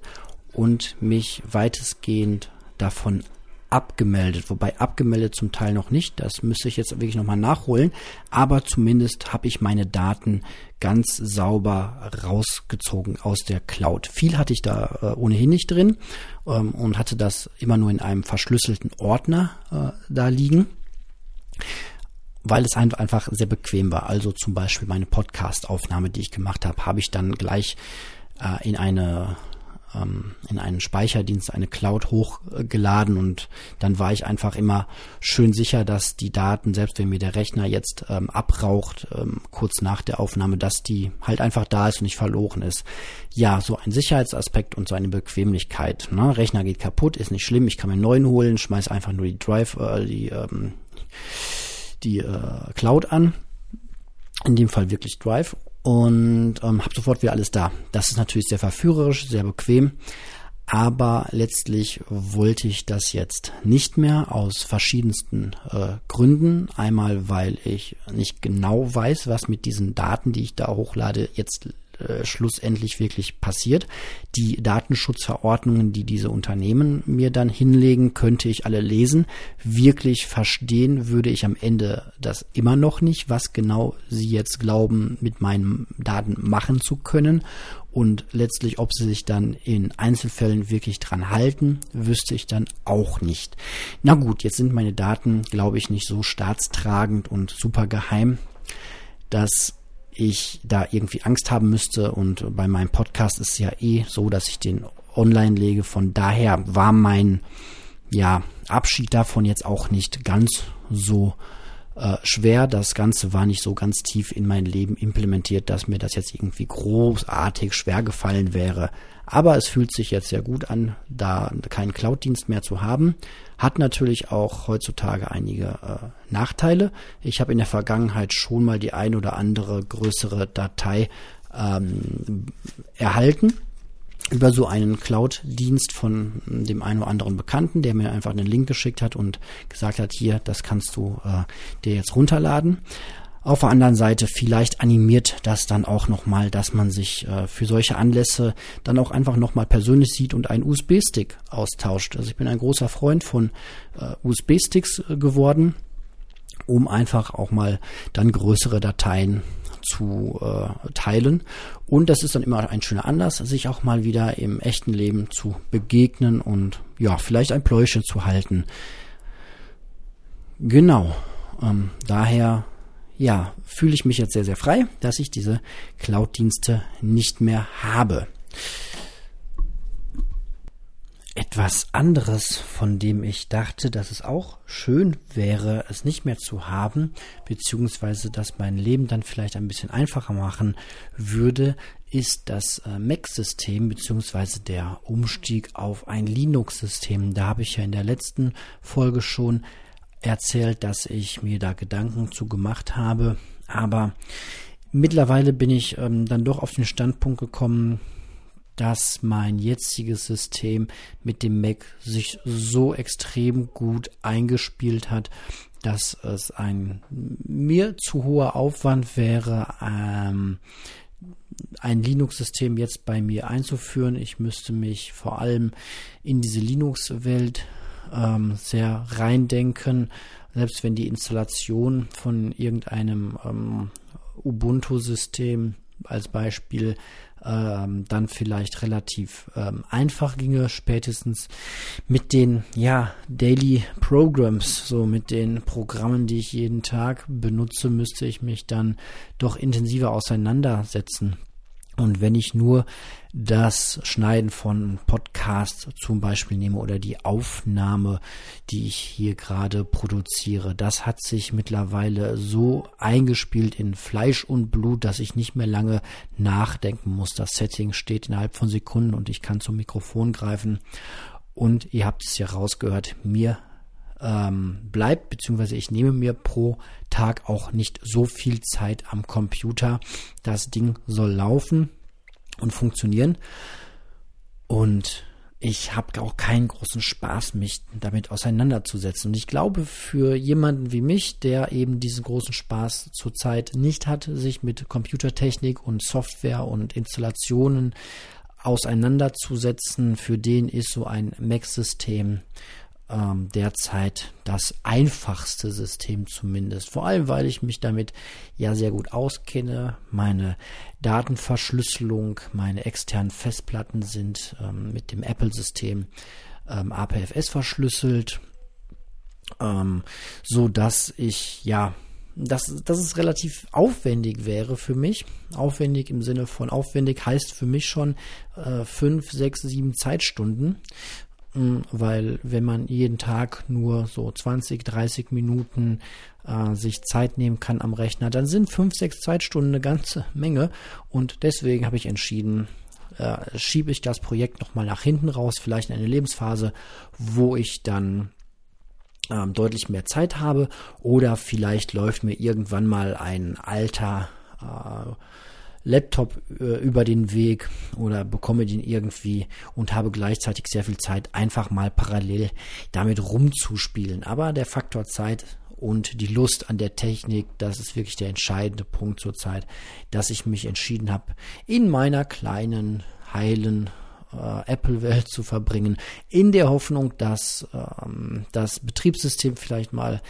[SPEAKER 1] und mich weitestgehend davon abgemeldet, wobei abgemeldet zum Teil noch nicht, das müsste ich jetzt wirklich nochmal nachholen, aber zumindest habe ich meine Daten ganz sauber rausgezogen aus der Cloud. Viel hatte ich da äh, ohnehin nicht drin ähm, und hatte das immer nur in einem verschlüsselten Ordner äh, da liegen weil es einfach sehr bequem war. Also zum Beispiel meine Podcast-Aufnahme, die ich gemacht habe, habe ich dann gleich äh, in eine ähm, in einen Speicherdienst, eine Cloud hochgeladen und dann war ich einfach immer schön sicher, dass die Daten, selbst wenn mir der Rechner jetzt ähm, abraucht, ähm, kurz nach der Aufnahme, dass die halt einfach da ist und nicht verloren ist. Ja, so ein Sicherheitsaspekt und so eine Bequemlichkeit. Ne? Rechner geht kaputt, ist nicht schlimm, ich kann mir einen neuen holen, schmeiß einfach nur die Drive, äh, die, ähm, die äh, Cloud an. In dem Fall wirklich Drive und ähm, habe sofort wieder alles da. Das ist natürlich sehr verführerisch, sehr bequem, aber letztlich wollte ich das jetzt nicht mehr aus verschiedensten äh, Gründen. Einmal, weil ich nicht genau weiß, was mit diesen Daten, die ich da hochlade, jetzt äh, schlussendlich wirklich passiert. Die Datenschutzverordnungen, die diese Unternehmen mir dann hinlegen, könnte ich alle lesen. Wirklich verstehen würde ich am Ende das immer noch nicht, was genau sie jetzt glauben, mit meinen Daten machen zu können. Und letztlich, ob sie sich dann in Einzelfällen wirklich dran halten, wüsste ich dann auch nicht. Na gut, jetzt sind meine Daten, glaube ich, nicht so staatstragend und super geheim, dass ich da irgendwie Angst haben müsste. Und bei meinem Podcast ist es ja eh so, dass ich den online lege. Von daher war mein ja, Abschied davon jetzt auch nicht ganz so äh, schwer. Das Ganze war nicht so ganz tief in mein Leben implementiert, dass mir das jetzt irgendwie großartig schwer gefallen wäre. Aber es fühlt sich jetzt sehr gut an, da keinen Cloud-Dienst mehr zu haben. Hat natürlich auch heutzutage einige äh, Nachteile. Ich habe in der Vergangenheit schon mal die ein oder andere größere Datei ähm, erhalten über so einen Cloud-Dienst von dem einen oder anderen Bekannten, der mir einfach einen Link geschickt hat und gesagt hat, hier, das kannst du äh, dir jetzt runterladen. Auf der anderen Seite vielleicht animiert das dann auch nochmal, dass man sich äh, für solche Anlässe dann auch einfach nochmal persönlich sieht und einen USB-Stick austauscht. Also ich bin ein großer Freund von äh, USB-Sticks äh, geworden, um einfach auch mal dann größere Dateien zu äh, teilen. Und das ist dann immer ein schöner Anlass, sich auch mal wieder im echten Leben zu begegnen und ja, vielleicht ein Pläuschen zu halten. Genau. Ähm, daher ja, fühle ich mich jetzt sehr, sehr frei, dass ich diese Cloud-Dienste nicht mehr habe. Etwas anderes, von dem ich dachte, dass es auch schön wäre, es nicht mehr zu haben, beziehungsweise dass mein Leben dann vielleicht ein bisschen einfacher machen würde, ist das äh, Mac-System beziehungsweise der Umstieg auf ein Linux-System. Da habe ich ja in der letzten Folge schon erzählt, dass ich mir da Gedanken zu gemacht habe. Aber mittlerweile bin ich ähm, dann doch auf den Standpunkt gekommen, dass mein jetziges System mit dem Mac sich so extrem gut eingespielt hat, dass es ein mir zu hoher Aufwand wäre, ähm, ein Linux-System jetzt bei mir einzuführen. Ich müsste mich vor allem in diese Linux-Welt ähm, sehr reindenken. Selbst wenn die Installation von irgendeinem ähm, Ubuntu-System als Beispiel ähm, dann vielleicht relativ ähm, einfach ginge, spätestens mit den ja Daily Programs, so mit den Programmen, die ich jeden Tag benutze, müsste ich mich dann doch intensiver auseinandersetzen. Und wenn ich nur das Schneiden von Podcasts zum Beispiel nehme oder die Aufnahme, die ich hier gerade produziere, das hat sich mittlerweile so eingespielt in Fleisch und Blut, dass ich nicht mehr lange nachdenken muss. Das Setting steht innerhalb von Sekunden und ich kann zum Mikrofon greifen. Und ihr habt es ja rausgehört, mir ähm, bleibt, beziehungsweise ich nehme mir pro Tag auch nicht so viel Zeit am Computer. Das Ding soll laufen und funktionieren. Und ich habe auch keinen großen Spaß, mich damit auseinanderzusetzen. Und ich glaube, für jemanden wie mich, der eben diesen großen Spaß zurzeit nicht hat, sich mit Computertechnik und Software und Installationen auseinanderzusetzen, für den ist so ein Mac-System ähm, derzeit das einfachste System zumindest. Vor allem, weil ich mich damit ja sehr gut auskenne. Meine Datenverschlüsselung, meine externen Festplatten sind ähm, mit dem Apple-System ähm, APFS verschlüsselt, ähm, so dass ich ja dass, dass es relativ aufwendig wäre für mich. Aufwendig im Sinne von aufwendig heißt für mich schon äh, fünf, sechs, sieben Zeitstunden. Weil wenn man jeden Tag nur so 20, 30 Minuten äh, sich Zeit nehmen kann am Rechner, dann sind fünf, sechs Zeitstunden eine ganze Menge. Und deswegen habe ich entschieden, äh, schiebe ich das Projekt nochmal nach hinten raus, vielleicht in eine Lebensphase, wo ich dann ähm, deutlich mehr Zeit habe oder vielleicht läuft mir irgendwann mal ein alter äh, Laptop äh, über den Weg oder bekomme den irgendwie und habe gleichzeitig sehr viel Zeit, einfach mal parallel damit rumzuspielen. Aber der Faktor Zeit und die Lust an der Technik, das ist wirklich der entscheidende Punkt zurzeit, dass ich mich entschieden habe, in meiner kleinen, heilen äh, Apple-Welt zu verbringen, in der Hoffnung, dass ähm, das Betriebssystem vielleicht mal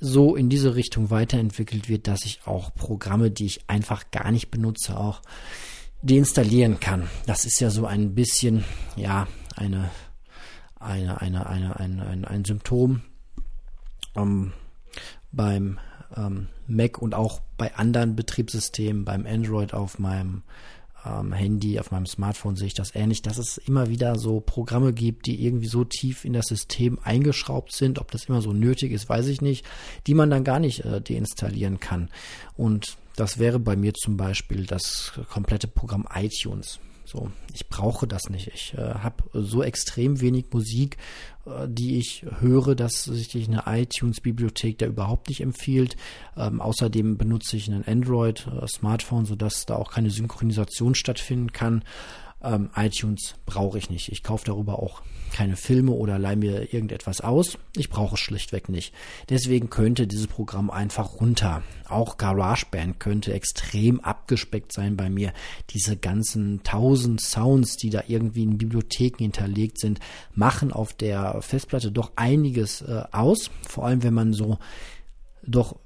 [SPEAKER 1] so in diese Richtung weiterentwickelt wird, dass ich auch Programme, die ich einfach gar nicht benutze, auch deinstallieren kann. Das ist ja so ein bisschen, ja, eine, eine, eine, eine, ein, ein, ein Symptom ähm, beim ähm, Mac und auch bei anderen Betriebssystemen, beim Android auf meinem ähm, Handy, auf meinem Smartphone sehe ich das ähnlich, dass es immer wieder so Programme gibt, die irgendwie so tief in das System eingeschraubt sind. Ob das immer so nötig ist, weiß ich nicht, die man dann gar nicht äh, deinstallieren kann. Und das wäre bei mir zum Beispiel das komplette Programm iTunes. So, ich brauche das nicht. Ich äh, habe so extrem wenig Musik, äh, die ich höre, dass sich eine iTunes-Bibliothek da überhaupt nicht empfiehlt. Ähm, außerdem benutze ich ein Android-Smartphone, äh, sodass da auch keine Synchronisation stattfinden kann. Ähm, iTunes brauche ich nicht. Ich kaufe darüber auch keine Filme oder leih mir irgendetwas aus. Ich brauche es schlichtweg nicht. Deswegen könnte dieses Programm einfach runter. Auch GarageBand könnte extrem abgespeckt sein bei mir. Diese ganzen tausend Sounds, die da irgendwie in Bibliotheken hinterlegt sind, machen auf der Festplatte doch einiges äh, aus. Vor allem, wenn man so doch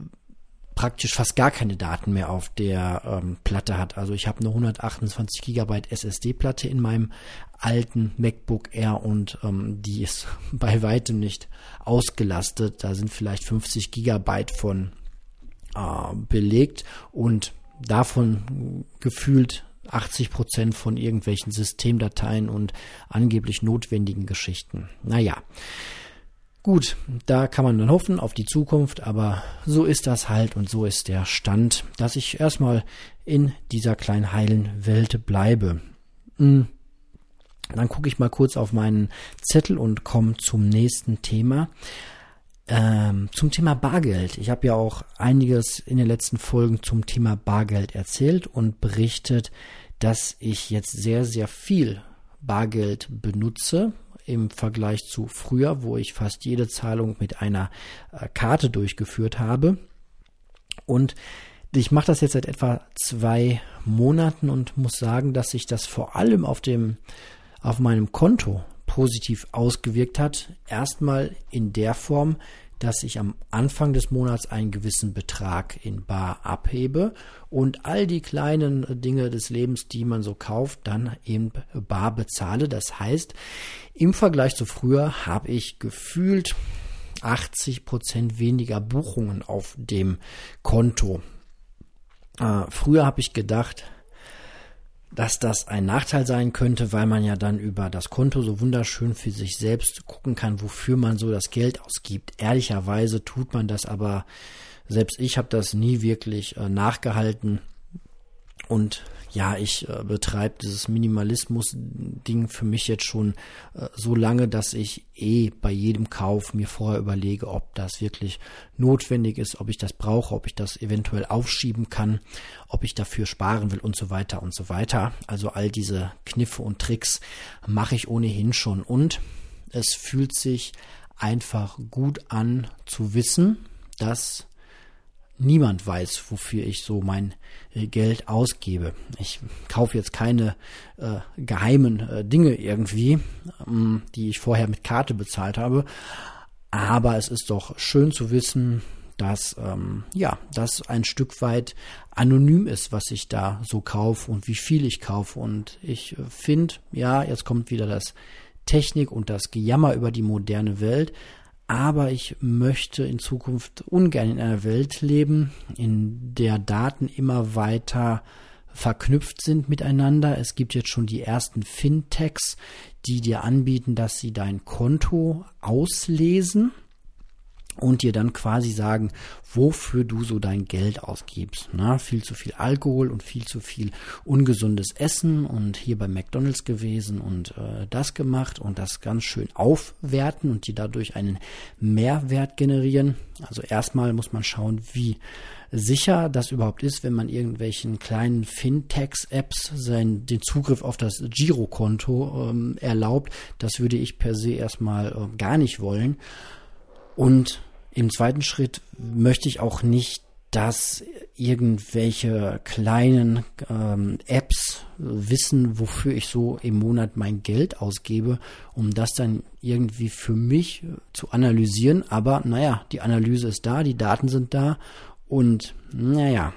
[SPEAKER 1] praktisch fast gar keine Daten mehr auf der ähm, Platte hat. Also ich habe eine 128 Gigabyte SSD-Platte in meinem alten MacBook Air und ähm, die ist (laughs) bei weitem nicht ausgelastet. Da sind vielleicht 50 Gigabyte von äh, belegt und davon gefühlt 80 Prozent von irgendwelchen Systemdateien und angeblich notwendigen Geschichten. Naja. Gut, da kann man dann hoffen auf die Zukunft, aber so ist das halt und so ist der Stand, dass ich erstmal in dieser kleinen heilen Welt bleibe. Hm. Dann gucke ich mal kurz auf meinen Zettel und komme zum nächsten Thema. Ähm, zum Thema Bargeld. Ich habe ja auch einiges in den letzten Folgen zum Thema Bargeld erzählt und berichtet, dass ich jetzt sehr, sehr viel Bargeld benutze, im Vergleich zu früher, wo ich fast jede Zahlung mit einer äh, Karte durchgeführt habe. Und ich mache das jetzt seit etwa zwei Monaten und muss sagen, dass sich das vor allem auf dem auf meinem Konto positiv ausgewirkt hat. Erstmal in der Form, dass ich am Anfang des Monats einen gewissen Betrag in Bar abhebe und all die kleinen Dinge des Lebens, die man so kauft, dann eben Bar bezahle. Das heißt, im Vergleich zu früher habe ich gefühlt 80 Prozent weniger Buchungen auf dem Konto. Äh, früher habe ich gedacht, dass das ein Nachteil sein könnte, weil man ja dann über das Konto so wunderschön für sich selbst gucken kann, wofür man so das Geld ausgibt. Ehrlicherweise tut man das aber, selbst ich habe das nie wirklich äh, nachgehalten und ja, ich äh, betreibe dieses Minimalismus-Ding für mich jetzt schon äh, so lange, dass ich eh bei jedem Kauf mir vorher überlege, ob das wirklich notwendig ist, ob ich das brauche, ob ich das eventuell aufschieben kann, ob ich dafür sparen will und so weiter und so weiter. Also all diese Kniffe und Tricks mache ich ohnehin schon und es fühlt sich einfach gut an zu wissen, dass niemand weiß, wofür ich so mein äh, Geld ausgebe. Ich kaufe jetzt keine äh, geheimen äh, Dinge irgendwie, ähm, die ich vorher mit Karte bezahlt habe. Aber es ist doch schön zu wissen, dass ähm, ja, das ein Stück weit anonym ist, was ich da so kaufe und wie viel ich kaufe. Und ich äh, finde, ja, jetzt kommt wieder das Technik und das Gejammer über die moderne Welt. Aber ich möchte in Zukunft ungern in einer Welt leben, in der Daten immer weiter verknüpft sind miteinander. Es gibt jetzt schon die ersten Fintechs, die dir anbieten, dass sie dein Konto auslesen und dir dann quasi sagen, wofür du so dein Geld ausgibst. Na, viel zu viel Alkohol und viel zu viel ungesundes Essen und hier bei McDonald's gewesen und äh, das gemacht und das ganz schön aufwerten und dir dadurch einen Mehrwert generieren. Also erstmal muss man schauen, wie sicher das überhaupt ist, wenn man irgendwelchen kleinen Fintechs-Apps den Zugriff auf das Girokonto ähm, erlaubt. Das würde ich per se erstmal äh, gar nicht wollen. Und im zweiten Schritt möchte ich auch nicht, dass irgendwelche kleinen ähm, Apps wissen, wofür ich so im Monat mein Geld ausgebe, um das dann irgendwie für mich zu analysieren. Aber naja, die Analyse ist da, die Daten sind da und naja,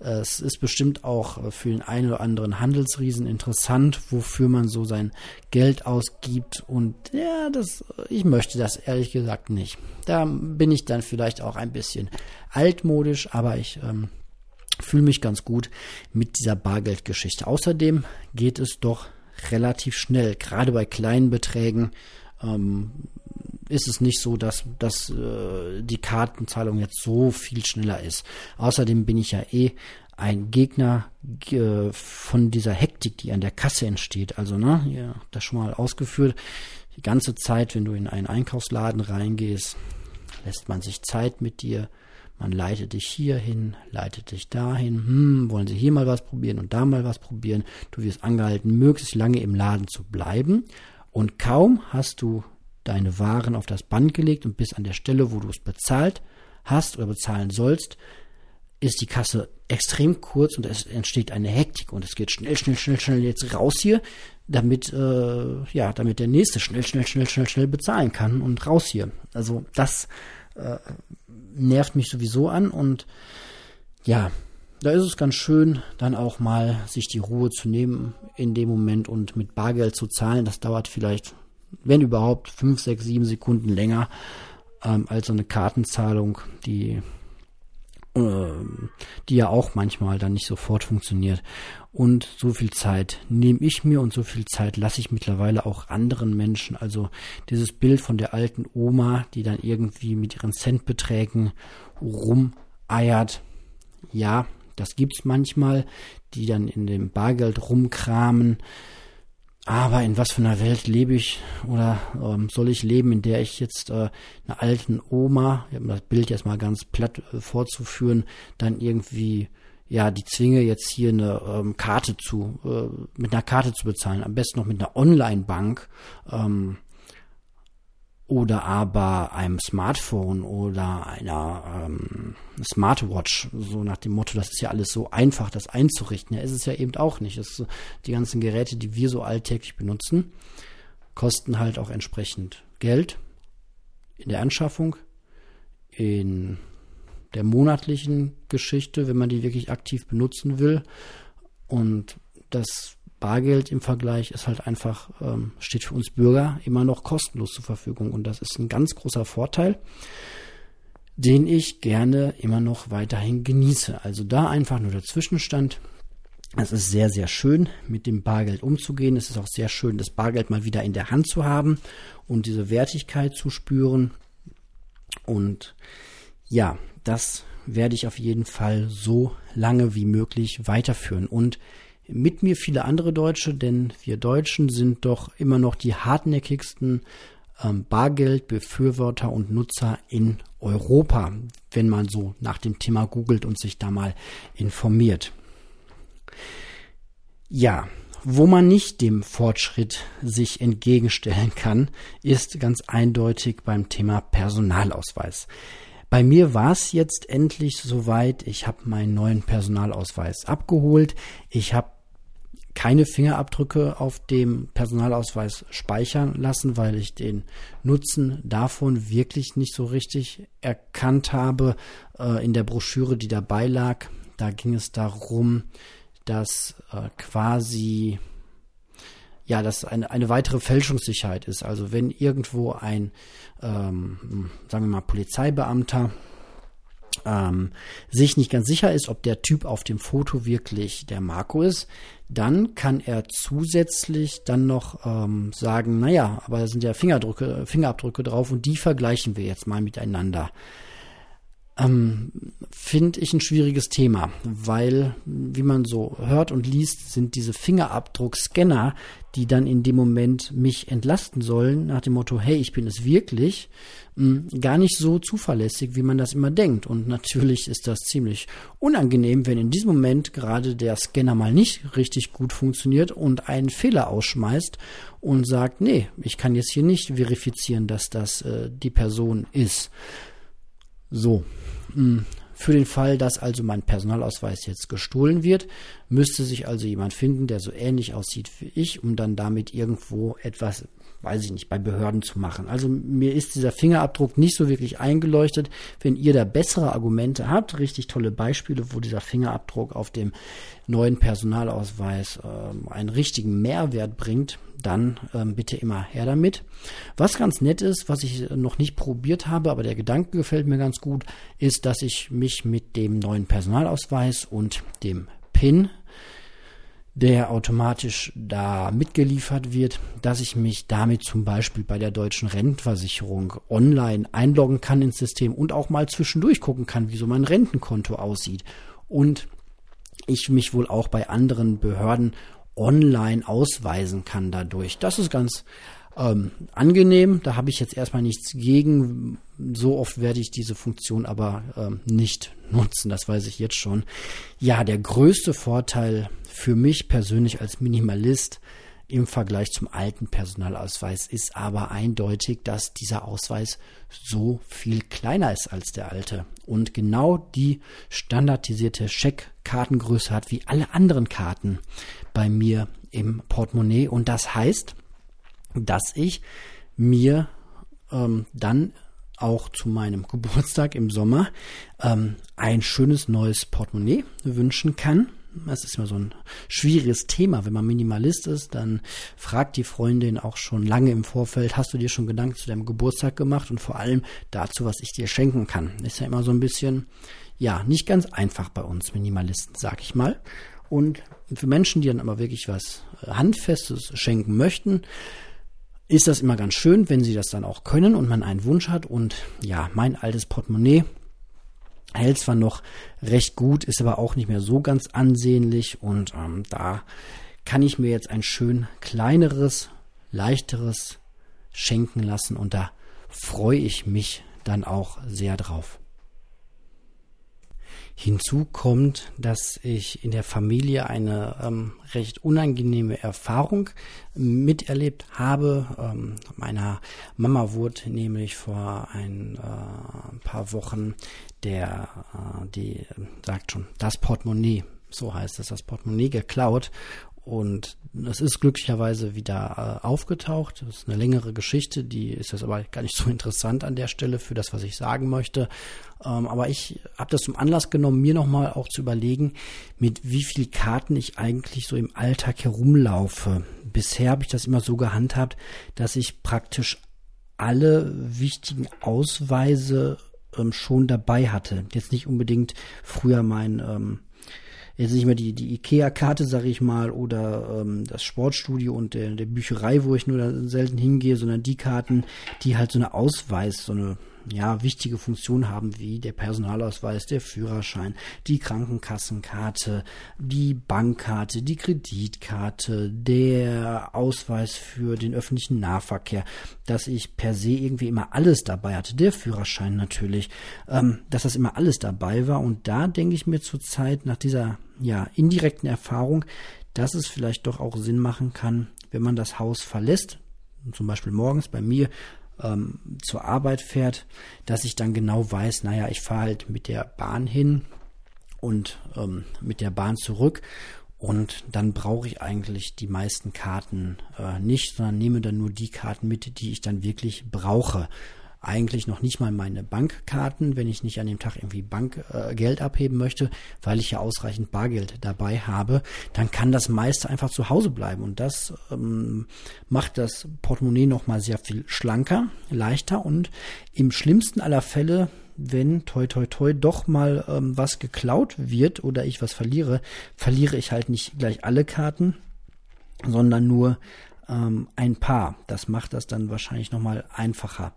[SPEAKER 1] es ist bestimmt auch für den einen oder anderen Handelsriesen interessant, wofür man so sein Geld ausgibt. Und ja, das, ich möchte das ehrlich gesagt nicht. Da bin ich dann vielleicht auch ein bisschen altmodisch, aber ich ähm, fühle mich ganz gut mit dieser Bargeldgeschichte. Außerdem geht es doch relativ schnell, gerade bei kleinen Beträgen. Ähm, ist es nicht so, dass, dass äh, die Kartenzahlung jetzt so viel schneller ist. Außerdem bin ich ja eh ein Gegner äh, von dieser Hektik, die an der Kasse entsteht. Also, ne, ja, das schon mal ausgeführt. Die ganze Zeit, wenn du in einen Einkaufsladen reingehst, lässt man sich Zeit mit dir. Man leitet dich hier hin, leitet dich dahin. Hm, wollen Sie hier mal was probieren und da mal was probieren? Du wirst angehalten, möglichst lange im Laden zu bleiben. Und kaum hast du deine Waren auf das Band gelegt und bist an der Stelle, wo du es bezahlt hast oder bezahlen sollst, ist die Kasse extrem kurz und es entsteht eine Hektik und es geht schnell, schnell, schnell, schnell jetzt raus hier, damit äh, ja, damit der nächste schnell, schnell, schnell, schnell, schnell bezahlen kann und raus hier. Also das äh, nervt mich sowieso an und ja, da ist es ganz schön, dann auch mal sich die Ruhe zu nehmen in dem Moment und mit Bargeld zu zahlen. Das dauert vielleicht wenn überhaupt, fünf, sechs, sieben Sekunden länger ähm, als so eine Kartenzahlung, die, äh, die ja auch manchmal dann nicht sofort funktioniert. Und so viel Zeit nehme ich mir und so viel Zeit lasse ich mittlerweile auch anderen Menschen. Also dieses Bild von der alten Oma, die dann irgendwie mit ihren Centbeträgen rumeiert. Ja, das gibt's manchmal, die dann in dem Bargeld rumkramen. Aber in was für einer Welt lebe ich oder ähm, soll ich leben, in der ich jetzt äh, einer alten Oma, um das Bild jetzt mal ganz platt äh, vorzuführen, dann irgendwie ja die zwinge jetzt hier eine ähm, Karte zu äh, mit einer Karte zu bezahlen, am besten noch mit einer Online-Bank. Ähm, oder aber einem Smartphone oder einer ähm, Smartwatch, so nach dem Motto, das ist ja alles so einfach, das einzurichten. Ja, ist es ja eben auch nicht. Ist, die ganzen Geräte, die wir so alltäglich benutzen, kosten halt auch entsprechend Geld in der Anschaffung, in der monatlichen Geschichte, wenn man die wirklich aktiv benutzen will. Und das Bargeld im Vergleich ist halt einfach, ähm, steht für uns Bürger immer noch kostenlos zur Verfügung. Und das ist ein ganz großer Vorteil, den ich gerne immer noch weiterhin genieße. Also da einfach nur der Zwischenstand. Es ist sehr, sehr schön, mit dem Bargeld umzugehen. Es ist auch sehr schön, das Bargeld mal wieder in der Hand zu haben und diese Wertigkeit zu spüren. Und ja, das werde ich auf jeden Fall so lange wie möglich weiterführen. Und mit mir viele andere Deutsche, denn wir Deutschen sind doch immer noch die hartnäckigsten ähm, Bargeldbefürworter und Nutzer in Europa, wenn man so nach dem Thema googelt und sich da mal informiert. Ja, wo man nicht dem Fortschritt sich entgegenstellen kann, ist ganz eindeutig beim Thema Personalausweis. Bei mir war es jetzt endlich soweit. Ich habe meinen neuen Personalausweis abgeholt. Ich habe keine Fingerabdrücke auf dem Personalausweis speichern lassen, weil ich den Nutzen davon wirklich nicht so richtig erkannt habe. Äh, in der Broschüre, die dabei lag, da ging es darum, dass äh, quasi ja, das eine, eine weitere Fälschungssicherheit ist. Also wenn irgendwo ein, ähm, sagen wir mal, Polizeibeamter ähm, sich nicht ganz sicher ist, ob der Typ auf dem Foto wirklich der Marco ist, dann kann er zusätzlich dann noch ähm, sagen, naja, aber da sind ja Fingerabdrücke drauf und die vergleichen wir jetzt mal miteinander. Ähm, Finde ich ein schwieriges Thema, weil, wie man so hört und liest, sind diese Fingerabdruckscanner, die dann in dem Moment mich entlasten sollen, nach dem Motto, hey, ich bin es wirklich, mh, gar nicht so zuverlässig, wie man das immer denkt. Und natürlich ist das ziemlich unangenehm, wenn in diesem Moment gerade der Scanner mal nicht richtig gut funktioniert und einen Fehler ausschmeißt und sagt, nee, ich kann jetzt hier nicht verifizieren, dass das äh, die Person ist. So, hm, für den Fall, dass also mein Personalausweis jetzt gestohlen wird, müsste sich also jemand finden, der so ähnlich aussieht wie ich, um dann damit irgendwo etwas, weiß ich nicht, bei Behörden zu machen. Also mir ist dieser Fingerabdruck nicht so wirklich eingeleuchtet. Wenn ihr da bessere Argumente habt, richtig tolle Beispiele, wo dieser Fingerabdruck auf dem neuen Personalausweis äh, einen richtigen Mehrwert bringt, dann ähm, bitte immer her damit. Was ganz nett ist, was ich noch nicht probiert habe, aber der Gedanke gefällt mir ganz gut, ist, dass ich mich mit dem neuen Personalausweis und dem PIN der automatisch da mitgeliefert wird, dass ich mich damit zum Beispiel bei der deutschen Rentenversicherung online einloggen kann ins System und auch mal zwischendurch gucken kann, wie so mein Rentenkonto aussieht. Und ich mich wohl auch bei anderen Behörden online ausweisen kann dadurch. Das ist ganz ähm, angenehm. Da habe ich jetzt erstmal nichts gegen. So oft werde ich diese Funktion aber ähm, nicht nutzen. Das weiß ich jetzt schon. Ja, der größte Vorteil für mich persönlich als Minimalist im Vergleich zum alten Personalausweis ist aber eindeutig, dass dieser Ausweis so viel kleiner ist als der alte und genau die standardisierte Scheckkartengröße hat wie alle anderen Karten bei mir im Portemonnaie. Und das heißt, dass ich mir ähm, dann auch zu meinem (laughs) Geburtstag im Sommer ähm, ein schönes neues Portemonnaie wünschen kann. Das ist immer so ein schwieriges Thema. Wenn man Minimalist ist, dann fragt die Freundin auch schon lange im Vorfeld, hast du dir schon Gedanken zu deinem Geburtstag gemacht und vor allem dazu, was ich dir schenken kann. Ist ja immer so ein bisschen, ja, nicht ganz einfach bei uns Minimalisten, sag ich mal. Und für Menschen, die dann aber wirklich was äh, Handfestes schenken möchten, ist das immer ganz schön, wenn sie das dann auch können und man einen Wunsch hat. Und ja, mein altes Portemonnaie hält zwar noch recht gut, ist aber auch nicht mehr so ganz ansehnlich. Und ähm, da kann ich mir jetzt ein schön kleineres, leichteres schenken lassen. Und da freue ich mich dann auch sehr drauf. Hinzu kommt, dass ich in der Familie eine ähm, recht unangenehme Erfahrung miterlebt habe. Ähm, meiner Mama wurde nämlich vor ein äh, paar Wochen der, äh, die sagt schon, das Portemonnaie, so heißt es, das Portemonnaie geklaut und es ist glücklicherweise wieder äh, aufgetaucht. Das ist eine längere Geschichte, die ist jetzt aber gar nicht so (laughs) interessant an der Stelle für das, was ich sagen möchte. Ähm, aber ich habe das zum Anlass genommen, mir nochmal auch zu überlegen, mit wie viel Karten ich eigentlich so im Alltag herumlaufe. Bisher habe ich das immer so gehandhabt, dass ich praktisch alle wichtigen Ausweise ähm, schon dabei hatte. Jetzt nicht unbedingt früher mein ähm, jetzt nicht mehr die, die IKEA-Karte, sage ich mal, oder ähm, das Sportstudio und der, der Bücherei, wo ich nur selten hingehe, sondern die Karten, die halt so eine Ausweis, so eine ja, wichtige Funktionen haben, wie der Personalausweis, der Führerschein, die Krankenkassenkarte, die Bankkarte, die Kreditkarte, der Ausweis für den öffentlichen Nahverkehr, dass ich per se irgendwie immer alles dabei hatte, der Führerschein natürlich, ähm, dass das immer alles dabei war. Und da denke ich mir zurzeit nach dieser ja, indirekten Erfahrung, dass es vielleicht doch auch Sinn machen kann, wenn man das Haus verlässt, zum Beispiel morgens bei mir ähm, zur Arbeit fährt, dass ich dann genau weiß, naja, ich fahre halt mit der Bahn hin und ähm, mit der Bahn zurück und dann brauche ich eigentlich die meisten Karten äh, nicht, sondern nehme dann nur die Karten mit, die ich dann wirklich brauche. Eigentlich noch nicht mal meine Bankkarten, wenn ich nicht an dem Tag irgendwie Bankgeld äh, abheben möchte, weil ich ja ausreichend Bargeld dabei habe, dann kann das meiste einfach zu Hause bleiben. Und das ähm, macht das Portemonnaie nochmal sehr viel schlanker, leichter und im schlimmsten aller Fälle wenn toi toi toi doch mal ähm, was geklaut wird oder ich was verliere, verliere ich halt nicht gleich alle Karten, sondern nur ähm, ein paar. Das macht das dann wahrscheinlich nochmal einfacher.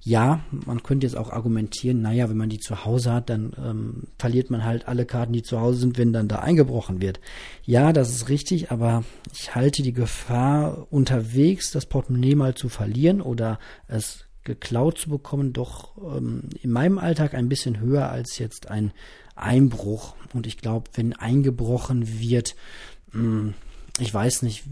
[SPEAKER 1] Ja, man könnte jetzt auch argumentieren, naja, wenn man die zu Hause hat, dann ähm, verliert man halt alle Karten, die zu Hause sind, wenn dann da eingebrochen wird. Ja, das ist richtig, aber ich halte die Gefahr unterwegs, das Portemonnaie mal zu verlieren oder es geklaut zu bekommen, doch ähm, in meinem Alltag ein bisschen höher als jetzt ein Einbruch. Und ich glaube, wenn eingebrochen wird, mh, hm, ich weiß nicht,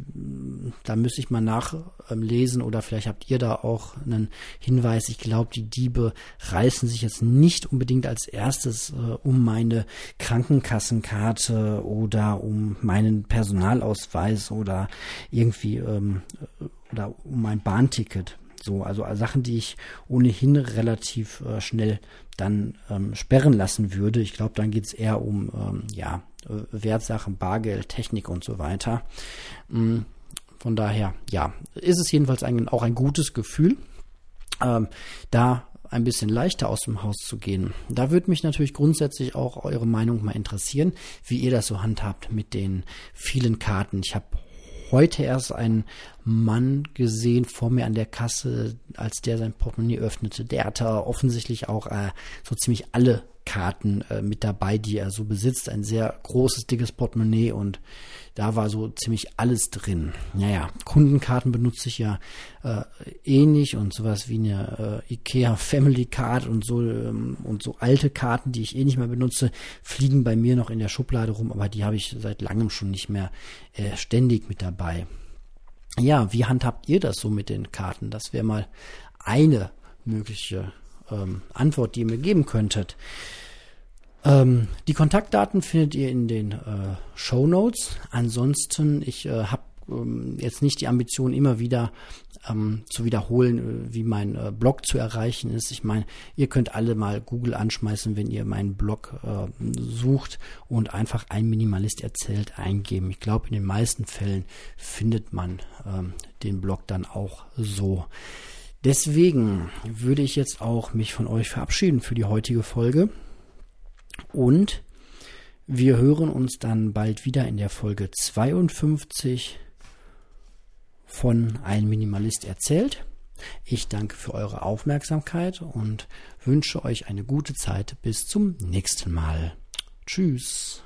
[SPEAKER 1] da müsste ich mal nachlesen oder vielleicht habt ihr da auch einen Hinweis. Ich glaube, die Diebe reißen sich jetzt nicht unbedingt als erstes äh, um meine Krankenkassenkarte oder um meinen Personalausweis oder irgendwie ähm, oder um mein Bahnticket. So, also Sachen, die ich ohnehin relativ äh, schnell dann ähm, sperren lassen würde. Ich glaube, dann geht es eher um ähm, ja, äh, Wertsachen, Bargeld, Technik und so weiter. Mm, von daher, ja, ist es jedenfalls ein, auch ein gutes Gefühl, ähm, da ein bisschen leichter aus dem Haus zu gehen. Da würde mich natürlich grundsätzlich auch eure Meinung mal interessieren, wie ihr das so handhabt mit den vielen Karten. Ich habe heute erst einen Mann gesehen vor mir an der Kasse, als der sein Portemonnaie öffnete. Der hatte offensichtlich auch äh, so ziemlich alle Karten äh, mit dabei, die er so besitzt. Ein sehr großes, dickes Portemonnaie und da war so ziemlich alles drin. Naja, Kundenkarten benutze ich ja äh, eh und sowas wie eine äh, IKEA Family Card und so ähm, und so alte Karten, die ich eh nicht mehr benutze, fliegen bei mir noch in der Schublade rum, aber die habe ich seit langem schon nicht mehr äh, ständig mit dabei. Ja, wie handhabt ihr das so mit den Karten? Das wäre mal eine mögliche ähm, Antwort, die ihr mir geben könntet. Ähm, die Kontaktdaten findet ihr in den äh, Show Notes. Ansonsten, ich äh, habe ähm, jetzt nicht die Ambition, immer wieder ähm, zu wiederholen, äh, wie mein äh, Blog zu erreichen ist. Ich meine, ihr könnt alle mal Google anschmeißen, wenn ihr meinen Blog äh, sucht und einfach ein Minimalist erzählt eingeben. Ich glaube, in den meisten Fällen findet man ähm, den Blog dann auch so. Deswegen würde ich jetzt auch mich von euch verabschieden für die heutige Folge. Und wir hören uns dann bald wieder in der Folge 52 von Ein Minimalist erzählt. Ich danke für eure Aufmerksamkeit und wünsche euch eine gute Zeit. Bis zum nächsten Mal. Tschüss.